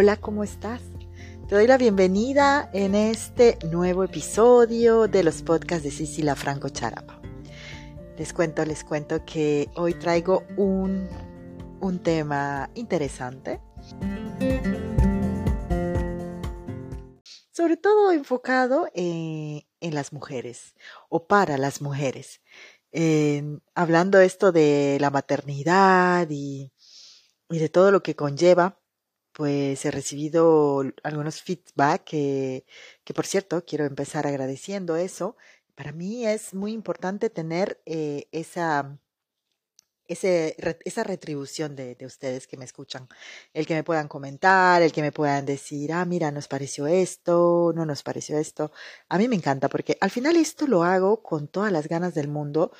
Hola, ¿cómo estás? Te doy la bienvenida en este nuevo episodio de los podcasts de Cecilia Franco Charapa. Les cuento, les cuento que hoy traigo un, un tema interesante. Sobre todo enfocado en, en las mujeres o para las mujeres. hablando esto de la maternidad y de todo lo que conlleva pues he recibido algunos feedback que, por cierto, quiero empezar agradeciendo eso. Para mí es muy importante tener eh, esa, ese, esa retribución de, de, ustedes que me escuchan. El que me puedan comentar, el que me puedan decir, ah, mira, nos pareció esto, no nos pareció esto. A mí me encanta porque al final esto lo hago con todas las ganas del mundo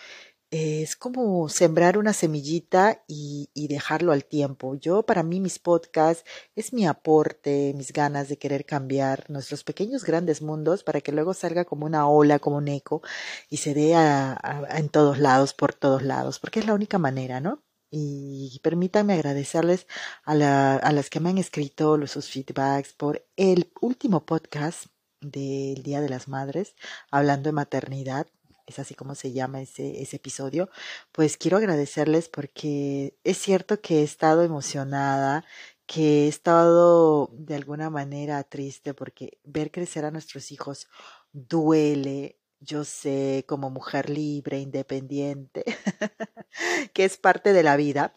es como sembrar una semillita y, y, dejarlo al tiempo. Yo, para mí, mis podcasts es mi aporte, mis ganas de querer cambiar nuestros pequeños grandes mundos para que luego salga como una ola, como un eco y se dé a, en todos lados, por todos lados, porque es la única manera, ¿no? Y permítanme agradecerles a, la, a las que me han escrito los, sus feedbacks por el último podcast del Día de las Madres, hablando de maternidad es así como se llama ese, episodio, pues quiero agradecerles porque es cierto que he estado emocionada, que he estado de alguna manera triste porque ver crecer a nuestros hijos duele, yo sé, como mujer libre, independiente, que es parte de la vida.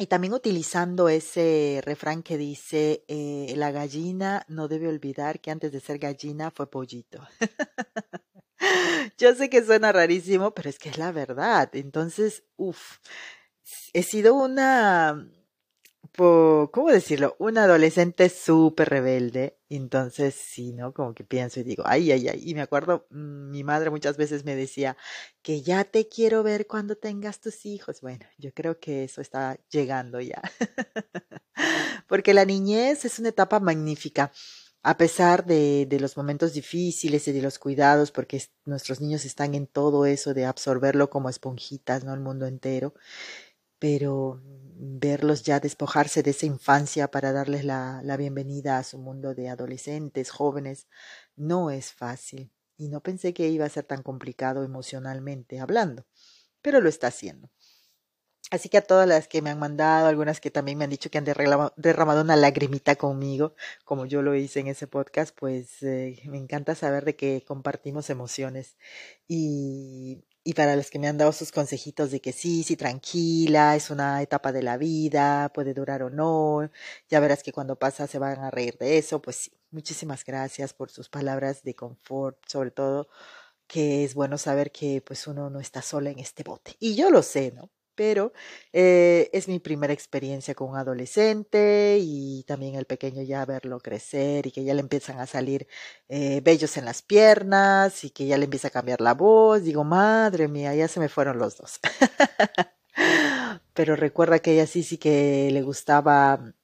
Y también utilizando ese refrán que dice, eh, la gallina no debe olvidar que antes de ser gallina fue pollito. Yo sé que suena rarísimo, pero es que es la verdad. Entonces, uff, he sido una, ¿cómo decirlo? Una adolescente súper rebelde. Entonces, sí, ¿no? Como que pienso y digo, ay, ay, ay. Y me acuerdo, mm, mi madre muchas veces me decía que ya te quiero ver cuando tengas tus hijos. Bueno, yo creo que eso está llegando ya. Porque la niñez es una etapa magnífica a pesar de, los momentos difíciles y de los cuidados, porque nuestros niños están en todo eso de absorberlo como esponjitas, ¿no? El mundo entero, pero verlos ya despojarse de esa infancia para darles la bienvenida a su mundo de adolescentes, jóvenes, no es fácil. Y no pensé que iba a ser tan complicado emocionalmente hablando, pero lo está haciendo. Así que a todas las que me han mandado, algunas que también me han dicho que han derramado una lagrimita conmigo, como yo lo hice en ese podcast, pues eh, me encanta saber de que compartimos emociones. Y, y para los que me han dado sus consejitos de que sí, sí, tranquila, es una etapa de la vida, puede durar o no, ya verás que cuando pasa se van a reír de eso, pues sí, muchísimas gracias por sus palabras de confort, sobre todo que es bueno saber que pues uno no está sola en este bote. Y yo lo sé, ¿no? Pero eh, es mi primera experiencia con un adolescente y también el pequeño ya verlo crecer y que ya le empiezan a salir eh, vellos en las piernas y que ya le empieza a cambiar la voz. Digo, madre mía, ya se me fueron los dos. pero recuerda que ella sí, sí que le gustaba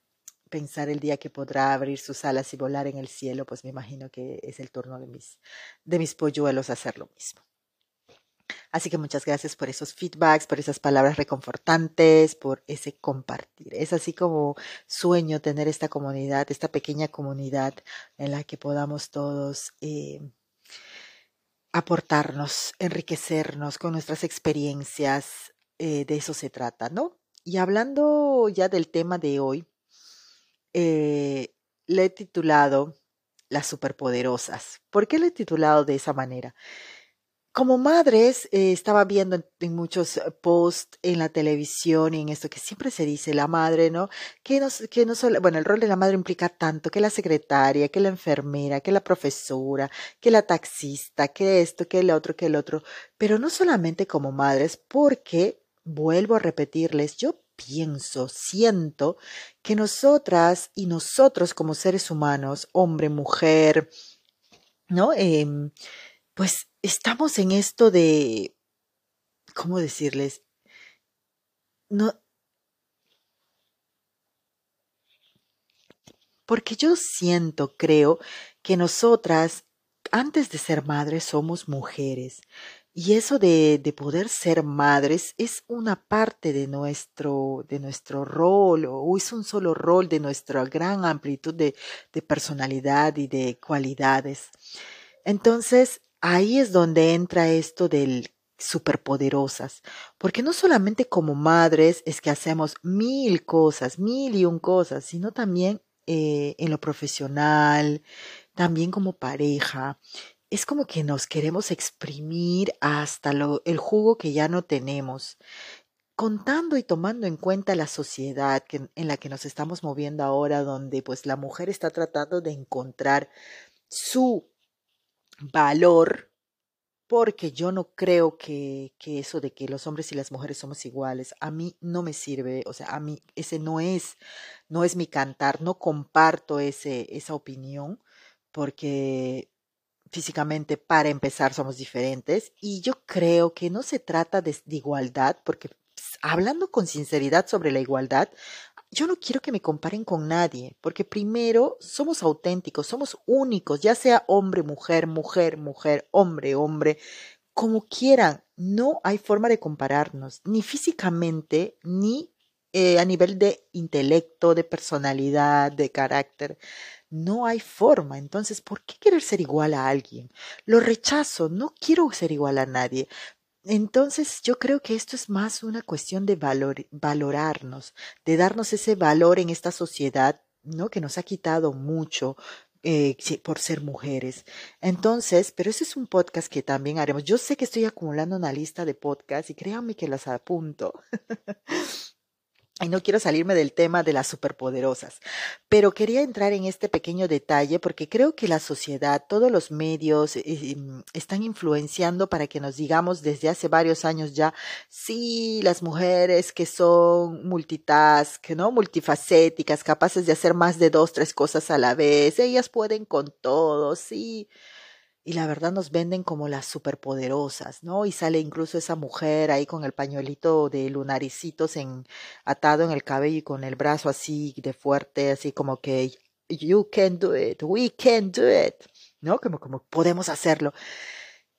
pensar el día que podrá abrir sus alas y volar en el cielo, pues me imagino que es el turno de mis, de mis polluelos hacer lo mismo. Así que muchas gracias por esos feedbacks, por esas palabras reconfortantes, por ese compartir. Es así como sueño tener esta comunidad, esta pequeña comunidad en la que podamos todos eh, aportarnos, enriquecernos con nuestras experiencias. Eh, de eso se trata, ¿no? Y hablando ya del tema de hoy, eh, le he titulado Las superpoderosas. ¿Por qué le he titulado de esa manera? Como madres, eh, estaba viendo en, muchos eh, posts en la televisión y en esto que siempre se dice la madre, ¿no? Que no, que no solo, bueno, el rol de la madre implica tanto que la secretaria, que la enfermera, que la profesora, que la taxista, que esto, que el otro, que el otro, pero no solamente como madres, porque, vuelvo a repetirles, yo pienso, siento que nosotras y nosotros como seres humanos, hombre, mujer, ¿no? Eh, pues estamos en esto de, ¿cómo decirles? No, porque yo siento, creo, que nosotras, antes de ser madres, somos mujeres. Y eso de, de, poder ser madres es una parte de nuestro, de nuestro rol, o es un solo rol de nuestra gran amplitud de, de personalidad y de cualidades. Entonces, ahí es donde entra esto del superpoderosas, porque no solamente como madres es que hacemos mil cosas, mil y un cosas, sino también eh, en lo profesional, también como pareja, es como que nos queremos exprimir hasta lo, el jugo que ya no tenemos, contando y tomando en cuenta la sociedad en la que nos estamos moviendo ahora, donde pues la mujer está tratando de encontrar su valor, porque yo no creo que, que eso de que los hombres y las mujeres somos iguales, a mí no me sirve, o sea, a mí ese no es, no es mi cantar, no comparto ese, esa opinión, porque físicamente, para empezar, somos diferentes. Y yo creo que no se trata de, igualdad, porque pues, hablando con sinceridad sobre la igualdad, yo no quiero que me comparen con nadie, porque primero somos auténticos, somos únicos, ya sea hombre, mujer, mujer, mujer, hombre, hombre, como quieran. No hay forma de compararnos, ni físicamente, ni eh, a nivel de intelecto, de personalidad, de carácter. No hay forma. Entonces, ¿por qué querer ser igual a alguien? Lo rechazo, no quiero ser igual a nadie. Entonces, yo creo que esto es más una cuestión de valor, valorarnos, de darnos ese valor en esta sociedad, ¿no? Que nos ha quitado mucho, eh, por ser mujeres. Entonces, pero ese es un podcast que también haremos. Yo sé que estoy acumulando una lista de podcasts y créanme que las apunto. Y no quiero salirme del tema de las superpoderosas, pero quería entrar en este pequeño detalle porque creo que la sociedad, todos los medios eh, em, están influenciando para que nos digamos desde hace varios años ya, sí, las mujeres que son multitask, ¿no? Multifacéticas, capaces de hacer más de dos, tres cosas a la vez, ellas pueden con todo, sí y la verdad nos venden como las superpoderosas, ¿no? Y sale incluso esa mujer ahí con el pañuelito de lunaricitos en, atado en el cabello y con el brazo así de fuerte, así como que you can do it, we can do it, ¿no? Como, como podemos hacerlo.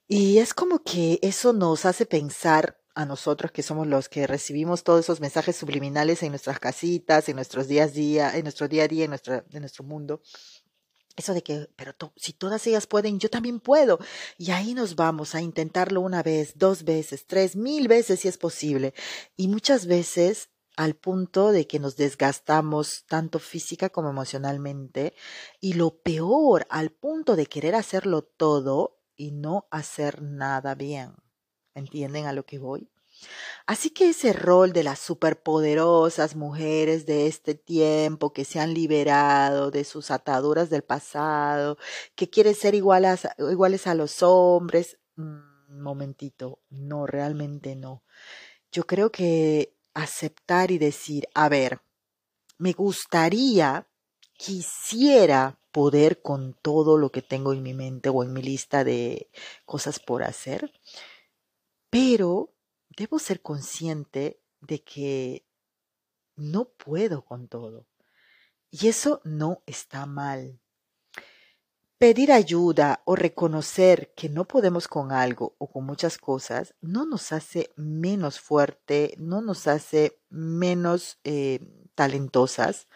Y es como que eso nos hace pensar a nosotros que somos los que recibimos todos esos mensajes subliminales en nuestras casitas, en nuestros días día, en nuestro día a día, en nuestro, en nuestro mundo eso de que, pero si todas ellas pueden, yo también puedo. Y ahí nos vamos a intentarlo una vez, dos veces, tres, mil veces si es posible. Y muchas veces al punto de que nos desgastamos tanto física como emocionalmente. Y lo peor, al punto de querer hacerlo todo y no hacer nada bien. ¿Entienden a lo que voy? Así que ese rol de las superpoderosas mujeres de este tiempo que se han liberado de sus ataduras del pasado, que quieren ser iguales, iguales a los hombres, un mm, momentito, no, realmente no. Yo creo que aceptar y decir, a ver, me gustaría, quisiera poder con todo lo que tengo en mi mente o en mi lista de cosas por hacer, pero debo ser consciente de que no puedo con todo. Y eso no está mal. Pedir ayuda o reconocer que no podemos con algo o con muchas cosas no nos hace menos fuerte, no nos hace menos eh, talentosas.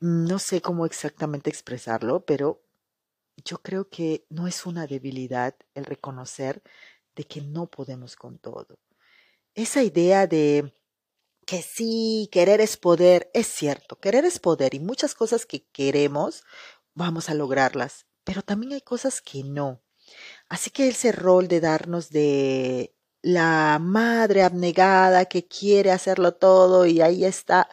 No sé cómo exactamente expresarlo, pero yo creo que no es una debilidad el reconocer de que no podemos con todo. Esa idea de que sí, querer es poder, es cierto, querer es poder y muchas cosas que queremos vamos a lograrlas, pero también hay cosas que no. Así que ese rol de darnos de la madre abnegada que quiere hacerlo todo y ahí está,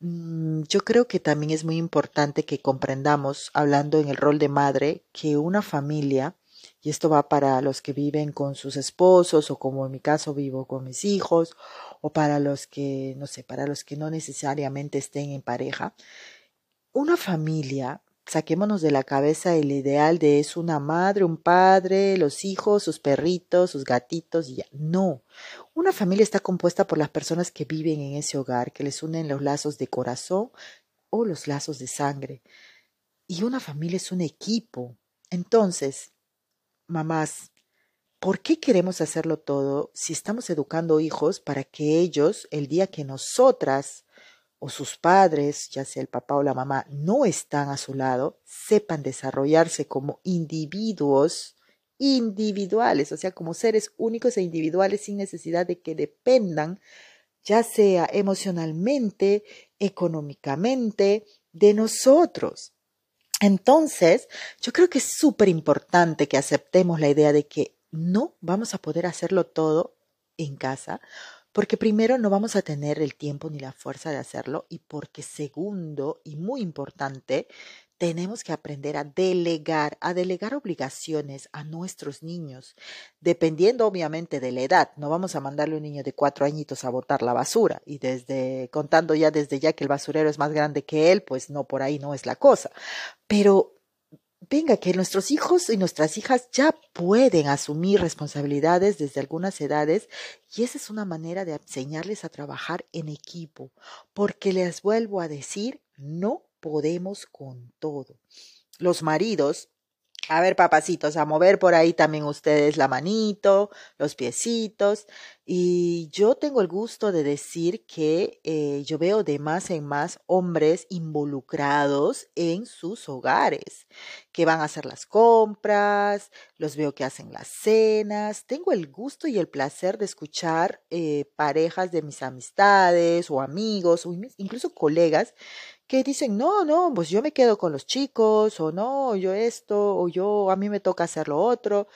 mm, yo creo que también es muy importante que comprendamos, hablando en el rol de madre, que una familia y esto va para los que viven con sus esposos o como en mi caso vivo con mis hijos o para los que, no sé, para los que no necesariamente estén en pareja. Una familia, saquémonos de la cabeza el ideal de es una madre, un padre, los hijos, sus perritos, sus gatitos y ya. No. Una familia está compuesta por las personas que viven en ese hogar, que les unen los lazos de corazón o los lazos de sangre. Y una familia es un equipo. Entonces, mamás, ¿Por qué queremos hacerlo todo si estamos educando hijos para que ellos, el día que nosotras o sus padres, ya sea el papá o la mamá, no están a su lado, sepan desarrollarse como individuos individuales, o sea, como seres únicos e individuales sin necesidad de que dependan, ya sea emocionalmente, económicamente, de nosotros. Entonces, yo creo que es súper importante que aceptemos la idea de que no vamos a poder hacerlo todo en casa, porque primero no vamos a tener el tiempo ni la fuerza de hacerlo y porque segundo y muy importante, tenemos que aprender a delegar, a delegar obligaciones a nuestros niños, dependiendo obviamente de la edad. No vamos a mandarle a un niño de cuatro añitos a botar la basura y desde, contando ya desde ya que el basurero es más grande que él, pues no, por ahí no es la cosa. Pero venga, que nuestros hijos y nuestras hijas ya pueden asumir responsabilidades desde algunas edades y esa es una manera de enseñarles a trabajar en equipo, porque les vuelvo a decir, no podemos con todo. Los maridos a ver, papacitos, a mover por ahí también ustedes la manito, los piecitos. Y yo tengo el gusto de decir que eh, yo veo de más en más hombres involucrados en sus hogares, que van a hacer las compras, los veo que hacen las cenas. Tengo el gusto y el placer de escuchar eh, parejas de mis amistades o amigos o incluso colegas que dicen, no, no, pues yo me quedo con los chicos, o no, yo esto, o yo, a mí me toca hacer lo otro.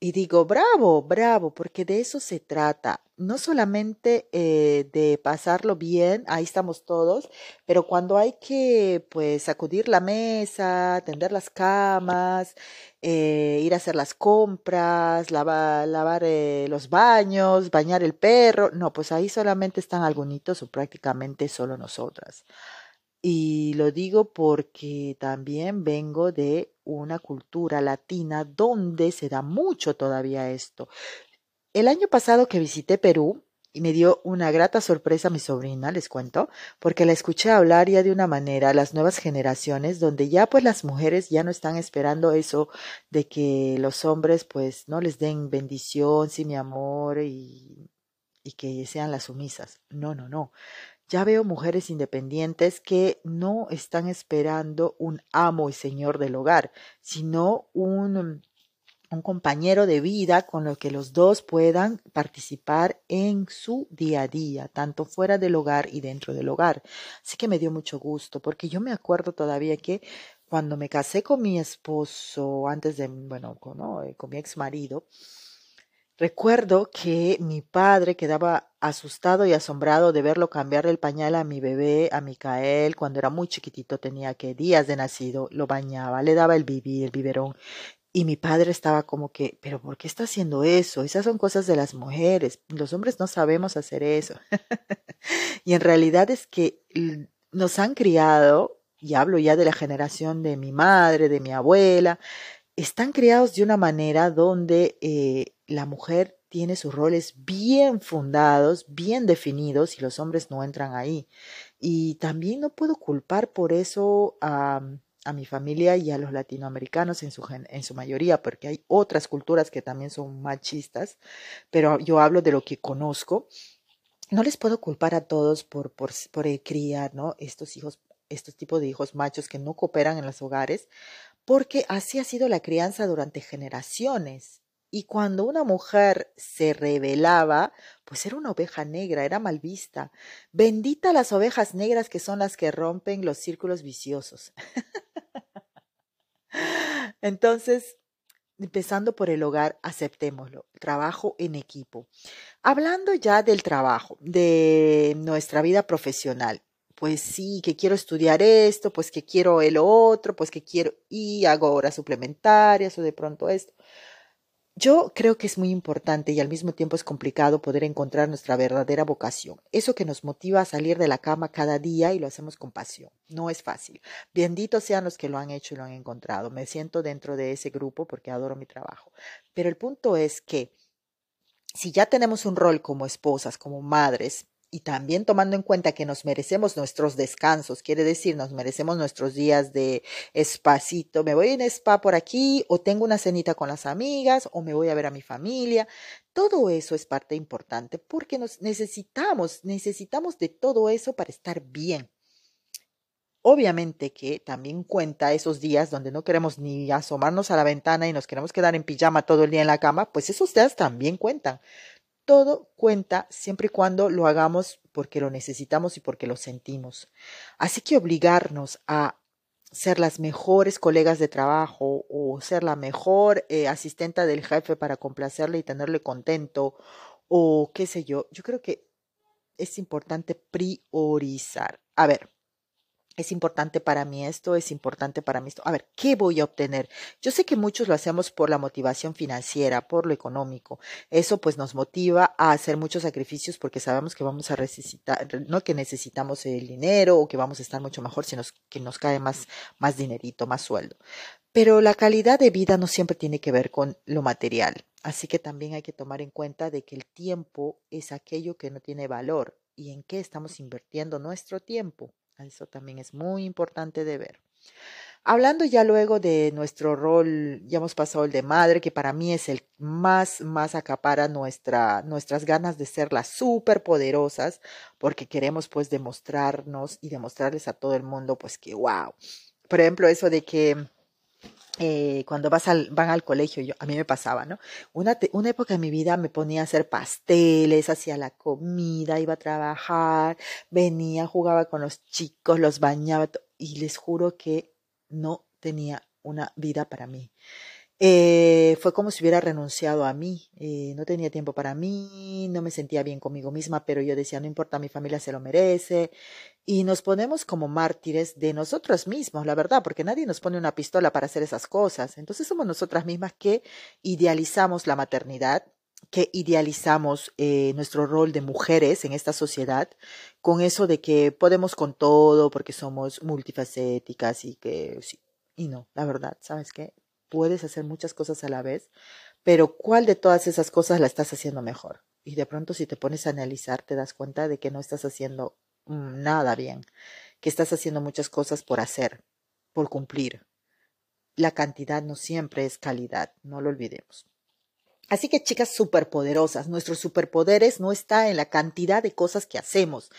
Y digo, bravo, bravo, porque de eso se trata. No solamente eh, de pasarlo bien, ahí estamos todos, pero cuando hay que, pues, sacudir la mesa, tender las camas, eh, ir a hacer las compras, lavar, lavar eh, los baños, bañar el perro, no, pues ahí solamente están algunos o prácticamente solo nosotras. Y lo digo porque también vengo de una cultura latina donde se da mucho todavía esto. El año pasado que visité Perú, y me dio una grata sorpresa mi sobrina, les cuento, porque la escuché hablar ya de una manera a las nuevas generaciones, donde ya pues las mujeres ya no están esperando eso de que los hombres pues no les den bendición, sí mi amor y, y que sean las sumisas. No, no, no. Ya veo mujeres independientes que no están esperando un amo y señor del hogar, sino un, un compañero de vida con el que los dos puedan participar en su día a día, tanto fuera del hogar y dentro del hogar. Así que me dio mucho gusto, porque yo me acuerdo todavía que cuando me casé con mi esposo, antes de, bueno, con, con mi ex marido, Recuerdo que mi padre quedaba asustado y asombrado de verlo cambiar el pañal a mi bebé, a Micael, cuando era muy chiquitito, tenía que días de nacido, lo bañaba, le daba el bibi, el biberón. Y mi padre estaba como que, pero ¿por qué está haciendo eso? Esas son cosas de las mujeres. Los hombres no sabemos hacer eso. y en realidad es que nos han criado, y hablo ya de la generación de mi madre, de mi abuela, están criados de una manera donde eh, la mujer tiene sus roles bien fundados, bien definidos y los hombres no entran ahí. Y también no puedo culpar por eso a, a mi familia y a los latinoamericanos en su, en su mayoría, porque hay otras culturas que también son machistas, pero yo hablo de lo que conozco. No les puedo culpar a todos por, por, por criar estos hijos, estos tipos de hijos machos que no cooperan en los hogares, porque así ha sido la crianza durante generaciones. Y cuando una mujer se rebelaba, pues era una oveja negra, era mal vista. Bendita las ovejas negras que son las que rompen los círculos viciosos. Entonces, empezando por el hogar, aceptémoslo. Trabajo en equipo. Hablando ya del trabajo, de nuestra vida profesional. Pues sí, que quiero estudiar esto, pues que quiero el otro, pues que quiero y hago horas suplementarias o de pronto esto. Yo creo que es muy importante y al mismo tiempo es complicado poder encontrar nuestra verdadera vocación, eso que nos motiva a salir de la cama cada día y lo hacemos con pasión. No es fácil. Benditos sean los que lo han hecho y lo han encontrado. Me siento dentro de ese grupo porque adoro mi trabajo. Pero el punto es que si ya tenemos un rol como esposas, como madres, y también tomando en cuenta que nos merecemos nuestros descansos, quiere decir, nos merecemos nuestros días de espacito, me voy en spa por aquí o tengo una cenita con las amigas o me voy a ver a mi familia. Todo eso es parte importante porque nos necesitamos, necesitamos de todo eso para estar bien. Obviamente que también cuenta esos días donde no queremos ni asomarnos a la ventana y nos queremos quedar en pijama todo el día en la cama, pues esos días también cuentan. Todo cuenta siempre y cuando lo hagamos porque lo necesitamos y porque lo sentimos. Así que obligarnos a ser las mejores colegas de trabajo o ser la mejor eh, asistenta del jefe para complacerle y tenerle contento o qué sé yo, yo creo que es importante priorizar. A ver, es importante para mí esto, es importante para mí esto. A ver, ¿qué voy a obtener? Yo sé que muchos lo hacemos por la motivación financiera, por lo económico. Eso pues nos motiva a hacer muchos sacrificios porque sabemos que vamos a necesitar, no que necesitamos el dinero o que vamos a estar mucho mejor si nos, que nos cae más, más dinerito, más sueldo. Pero la calidad de vida no siempre tiene que ver con lo material. Así que también hay que tomar en cuenta de que el tiempo es aquello que no tiene valor y en qué estamos invirtiendo nuestro tiempo. Eso también es muy importante de ver. Hablando ya luego de nuestro rol, ya hemos pasado el de madre, que para mí es el más, más acapara nuestra, nuestras ganas de ser las poderosas, porque queremos pues demostrarnos y demostrarles a todo el mundo pues que wow. Por ejemplo, eso de que eh, cuando vas al, van al colegio, yo, a mí me pasaba, ¿no? Una, una época de mi vida me ponía a hacer pasteles, hacía la comida, iba a trabajar, venía, jugaba con los chicos, los bañaba, y les juro que no tenía una vida para mí. Eh, fue como si hubiera renunciado a mí, eh, no tenía tiempo para mí, no me sentía bien conmigo misma, pero yo decía, no importa, mi familia se lo merece. Y nos ponemos como mártires de nosotros mismos, la verdad, porque nadie nos pone una pistola para hacer esas cosas. Entonces somos nosotras mismas que idealizamos la maternidad, que idealizamos eh, nuestro rol de mujeres en esta sociedad, con eso de que podemos con todo porque somos multifacéticas y que sí. Y no, la verdad, ¿sabes qué? Puedes hacer muchas cosas a la vez, pero ¿cuál de todas esas cosas la estás haciendo mejor? Y de pronto si te pones a analizar te das cuenta de que no estás haciendo mm, nada bien, que estás haciendo muchas cosas por hacer, por cumplir. La cantidad no siempre es calidad, no lo olvidemos. Así que chicas superpoderosas, nuestros superpoderes no está en la cantidad de cosas que hacemos,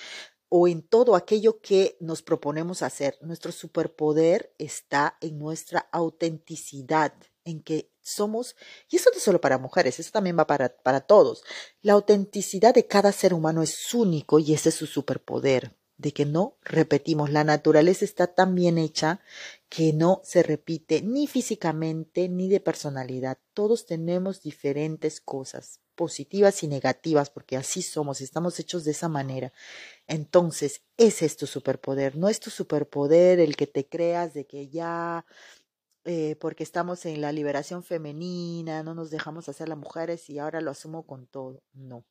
o en todo aquello que nos proponemos hacer. Nuestro superpoder está en nuestra autenticidad, en que somos, y eso no es solo para mujeres, eso también va para, para todos. La autenticidad de cada ser humano es único y ese es su superpoder, de que no repetimos. La naturaleza está tan bien hecha que no se repite ni físicamente ni de personalidad. Todos tenemos diferentes cosas, positivas y negativas, porque así somos, estamos hechos de esa manera. Entonces, ese es tu superpoder, no es tu superpoder el que te creas de que ya, eh, porque estamos en la liberación femenina, no nos dejamos hacer las mujeres y ahora lo asumo con todo. No.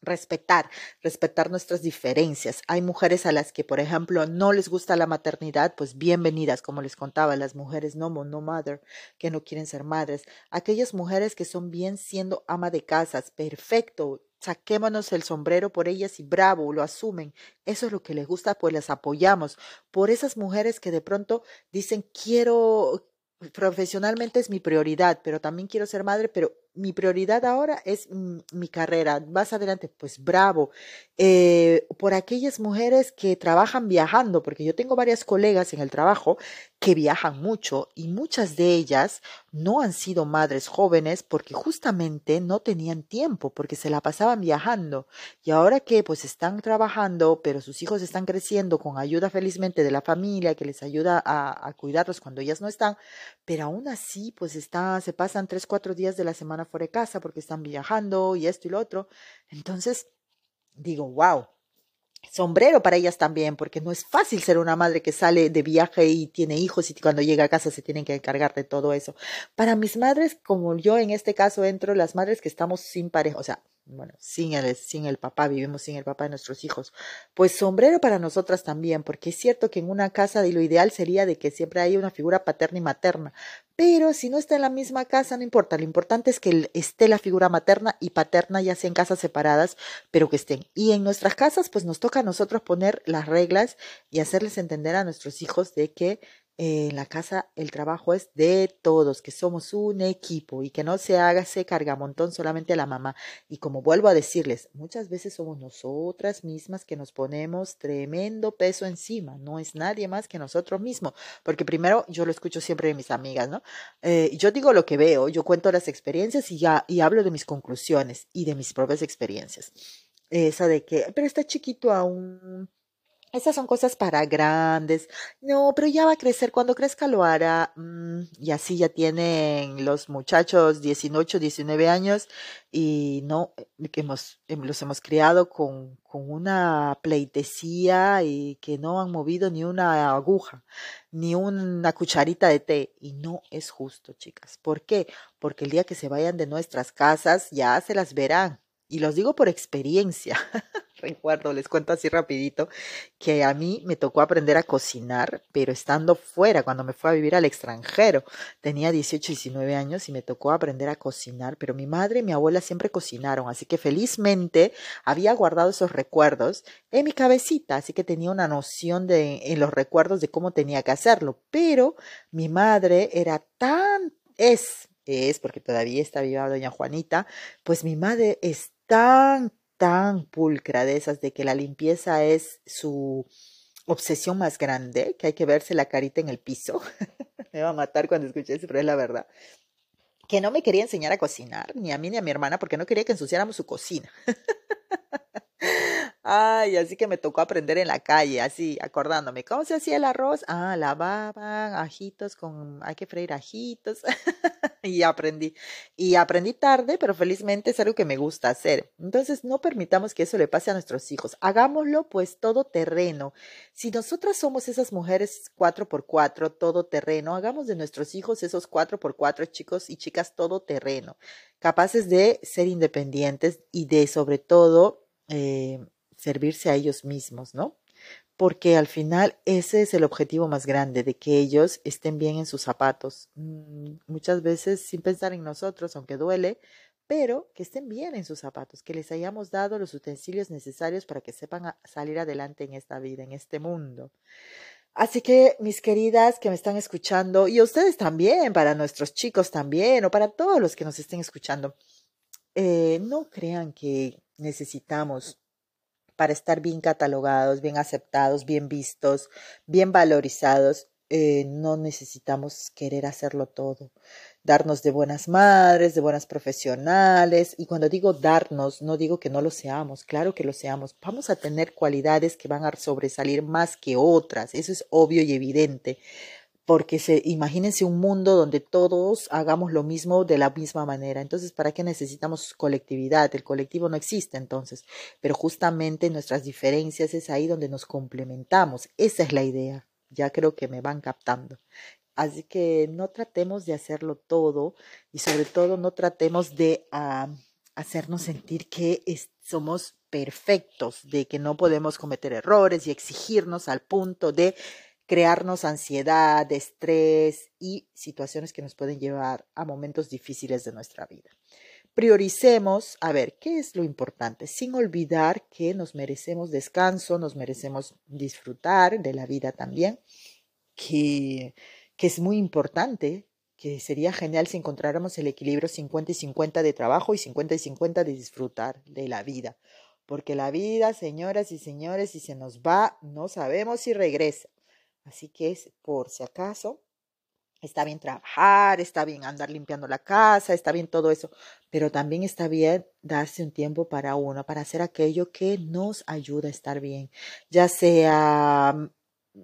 Respetar, respetar nuestras diferencias. Hay mujeres a las que, por ejemplo, no les gusta la maternidad, pues bienvenidas, como les contaba, las mujeres no, no mother, que no quieren ser madres. Aquellas mujeres que son bien siendo ama de casas, perfecto, saquémonos el sombrero por ellas y bravo, lo asumen. Eso es lo que les gusta, pues las apoyamos. Por esas mujeres que de pronto dicen, quiero, profesionalmente es mi prioridad, pero también quiero ser madre, pero mi prioridad ahora es mi carrera. Más adelante, pues bravo. Eh, por aquellas mujeres que trabajan viajando, porque yo tengo varias colegas en el trabajo que viajan mucho y muchas de ellas no han sido madres jóvenes porque justamente no tenían tiempo, porque se la pasaban viajando. Y ahora que pues están trabajando, pero sus hijos están creciendo con ayuda felizmente de la familia que les ayuda a, a cuidarlos cuando ellas no están, pero aún así pues está, se pasan tres, cuatro días de la semana fuera de casa porque están viajando y esto y lo otro. Entonces, digo, wow, sombrero para ellas también, porque no es fácil ser una madre que sale de viaje y tiene hijos y cuando llega a casa se tienen que encargar de todo eso. Para mis madres, como yo en este caso entro, las madres que estamos sin pareja, o sea, bueno, sin el, sin el papá, vivimos sin el papá de nuestros hijos. Pues sombrero para nosotras también, porque es cierto que en una casa lo ideal sería de que siempre haya una figura paterna y materna, pero si no está en la misma casa, no importa, lo importante es que esté la figura materna y paterna, ya sea en casas separadas, pero que estén. Y en nuestras casas, pues nos toca a nosotros poner las reglas y hacerles entender a nuestros hijos de que en la casa el trabajo es de todos, que somos un equipo y que no se haga ese cargamontón solamente a la mamá. Y como vuelvo a decirles, muchas veces somos nosotras mismas que nos ponemos tremendo peso encima, no es nadie más que nosotros mismos, porque primero yo lo escucho siempre de mis amigas, ¿no? Eh, yo digo lo que veo, yo cuento las experiencias y ya y hablo de mis conclusiones y de mis propias experiencias. Esa de que, pero está chiquito aún esas son cosas para grandes. No, pero ya va a crecer. Cuando crezca lo hará. Mm, y así ya tienen los muchachos 18, 19 años y no, eh, que hemos, em, los hemos criado con, con una pleitesía y que no han movido ni una aguja, ni una cucharita de té. Y no es justo, chicas. ¿Por qué? Porque el día que se vayan de nuestras casas ya se las verán. Y los digo por experiencia. recuerdo, les cuento así rapidito, que a mí me tocó aprender a cocinar, pero estando fuera, cuando me fui a vivir al extranjero. Tenía 18, 19 años y me tocó aprender a cocinar, pero mi madre y mi abuela siempre cocinaron, así que felizmente había guardado esos recuerdos en mi cabecita, así que tenía una noción de, en los recuerdos de cómo tenía que hacerlo, pero mi madre era tan, es, es, porque todavía está viva doña Juanita, pues mi madre es tan, tan pulcra de esas de que la limpieza es su obsesión más grande, que hay que verse la carita en el piso. me va a matar cuando escuché eso, pero es la verdad. Que no me quería enseñar a cocinar, ni a mí ni a mi hermana, porque no quería que ensuciáramos su cocina. Ay, así que me tocó aprender en la calle, así, acordándome. ¿Cómo se hacía el arroz? Ah, lavaban ajitos con, hay que freír ajitos. y aprendí. Y aprendí tarde, pero felizmente es algo que me gusta hacer. Entonces, no permitamos que eso le pase a nuestros hijos. Hagámoslo pues todo terreno. Si nosotras somos esas mujeres cuatro por cuatro, todo terreno, hagamos de nuestros hijos esos cuatro por cuatro chicos y chicas todo terreno, capaces de ser independientes y de sobre todo eh, servirse a ellos mismos, ¿no? Porque al final ese es el objetivo más grande, de que ellos estén bien en sus zapatos. Mm, muchas veces sin pensar en nosotros, aunque duele, pero que estén bien en sus zapatos, que les hayamos dado los utensilios necesarios para que sepan salir adelante en esta vida, en este mundo. Así que, mis queridas que me están escuchando, y ustedes también, para nuestros chicos también, o para todos los que nos estén escuchando, eh, no crean que necesitamos para estar bien catalogados, bien aceptados, bien vistos, bien valorizados. Eh, no necesitamos querer hacerlo todo, darnos de buenas madres, de buenas profesionales. Y cuando digo darnos, no digo que no lo seamos, claro que lo seamos. Vamos a tener cualidades que van a sobresalir más que otras, eso es obvio y evidente porque se, imagínense un mundo donde todos hagamos lo mismo de la misma manera. Entonces, ¿para qué necesitamos colectividad? El colectivo no existe entonces, pero justamente nuestras diferencias es ahí donde nos complementamos. Esa es la idea. Ya creo que me van captando. Así que no tratemos de hacerlo todo y sobre todo no tratemos de hacernos sentir que somos perfectos, de que no podemos cometer errores y exigirnos al punto de crearnos ansiedad, estrés y situaciones que nos pueden llevar a momentos difíciles de nuestra vida. Prioricemos, a ver, ¿qué es lo importante? Sin olvidar que nos merecemos descanso, nos merecemos disfrutar de la vida también, que, que es muy importante, que sería genial si encontráramos el equilibrio 50 y 50 de trabajo y 50 y 50 de disfrutar de la vida. Porque la vida, señoras y señores, si se nos va, no sabemos si regresa. Así que es por si acaso, está bien trabajar, está bien andar limpiando la casa, está bien todo eso, pero también está bien darse un tiempo para uno, para hacer aquello que nos ayuda a estar bien, ya sea mm,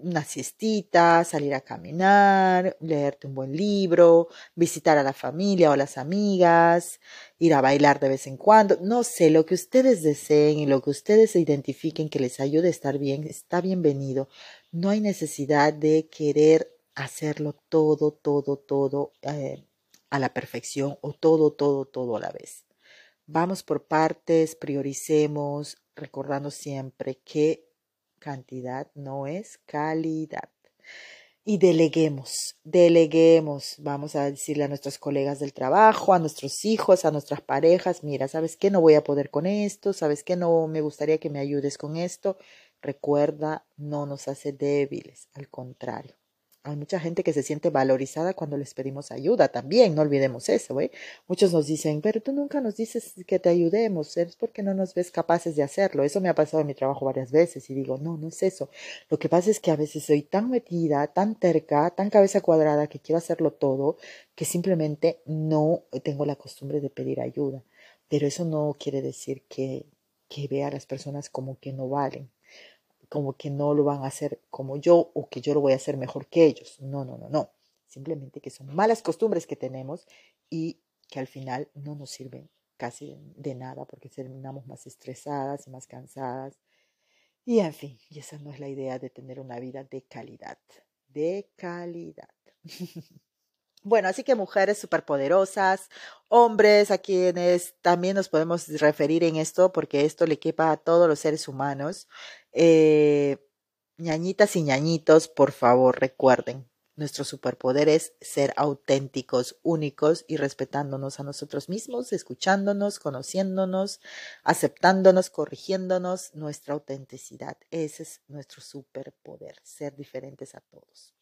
una siestita, salir a caminar, leerte un buen libro, visitar a la familia o a las amigas, ir a bailar de vez en cuando, no sé, lo que ustedes deseen y lo que ustedes identifiquen que les ayude a estar bien, está bienvenido. No hay necesidad de querer hacerlo todo, todo, todo eh, a la perfección o todo, todo, todo a la vez. Vamos por partes, prioricemos, recordando siempre que cantidad no es calidad. Y deleguemos, deleguemos, vamos a decirle a nuestros colegas del trabajo, a nuestros hijos, a nuestras parejas, mira, ¿sabes qué? No voy a poder con esto, ¿sabes qué? No me gustaría que me ayudes con esto. Recuerda, no nos hace débiles, al contrario. Hay mucha gente que se siente valorizada cuando les pedimos ayuda también, no olvidemos eso, ¿eh? Muchos nos dicen, pero tú nunca nos dices que te ayudemos, es porque no nos ves capaces de hacerlo. Eso me ha pasado en mi trabajo varias veces y digo, no, no es eso. Lo que pasa es que a veces soy tan metida, tan terca, tan cabeza cuadrada que quiero hacerlo todo, que simplemente no tengo la costumbre de pedir ayuda. Pero eso no quiere decir que, que vea a las personas como que no valen como que no lo van a hacer como yo o que yo lo voy a hacer mejor que ellos. No, no, no, no. Simplemente que son malas costumbres que tenemos y que al final no nos sirven casi de nada porque terminamos más estresadas más cansadas. Y en fin, y esa no es la idea de tener una vida de calidad. De calidad. Bueno, así que mujeres superpoderosas, hombres a quienes también nos podemos referir en esto, porque esto le quepa a todos los seres humanos. Eh, ñañitas y ñañitos, por favor, recuerden, nuestro superpoder es ser auténticos, únicos y respetándonos a nosotros mismos, escuchándonos, conociéndonos, aceptándonos, corrigiéndonos, nuestra autenticidad. Ese es nuestro superpoder, ser diferentes a todos.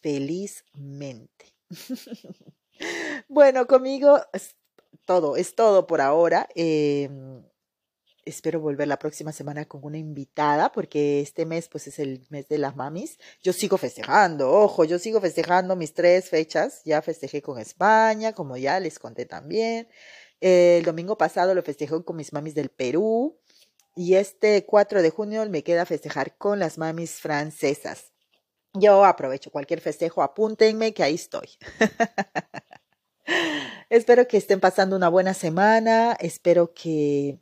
Felizmente. bueno, conmigo es todo, es todo por ahora. Em, espero volver la próxima semana con una invitada porque este mes pues es el mes de las mamis. Yo sigo festejando, ojo, yo sigo festejando mis tres fechas. Ya festejé con España, como ya les conté también. el domingo pasado lo festejé con mis mamis del Perú. Y este 4 de junio me queda festejar con las mamis francesas. Yo aprovecho cualquier festejo, apúntenme que ahí estoy. espero que estén pasando una buena semana, espero que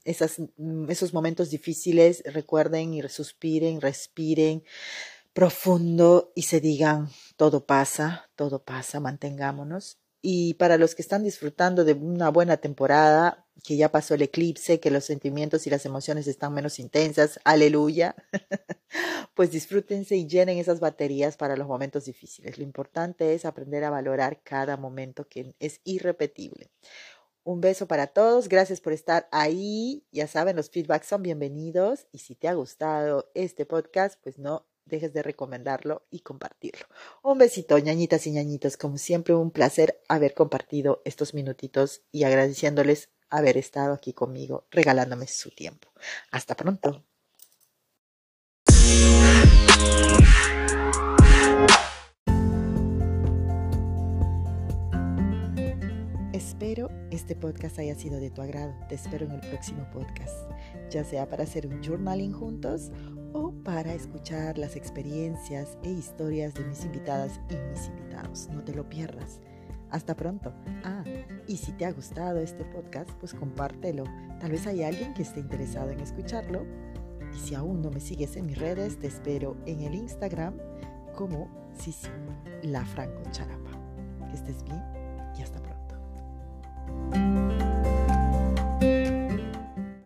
mm, esos momentos difíciles recuerden y suspiren, respiren profundo y se digan, todo pasa, todo pasa, mantengámonos. Y para los que están disfrutando de una buena temporada, que ya pasó el eclipse, que los sentimientos y las emociones están menos intensas, aleluya, pues disfrútense y llenen esas baterías para los momentos difíciles. Lo importante es aprender a valorar cada momento que es irrepetible. Un beso para todos, gracias por estar ahí. Ya saben, los feedbacks son bienvenidos y si te ha gustado este podcast, pues no dejes de recomendarlo y compartirlo. Un besito, ñañitas y ñañitos, como siempre un placer haber compartido estos minutitos y agradeciéndoles haber estado aquí conmigo, regalándome su tiempo. Hasta pronto. Espero este podcast haya sido de tu agrado. Te espero en el próximo podcast, ya sea para hacer un journaling juntos o para escuchar las experiencias e historias de mis invitadas y mis invitados. No te lo pierdas. Hasta pronto. Ah, y si te ha gustado este podcast, pues compártelo. Tal vez hay alguien que esté interesado en escucharlo. Y si aún no me sigues en mis redes, te espero en el Instagram como Sisi, la Franco Charapa. Que estés bien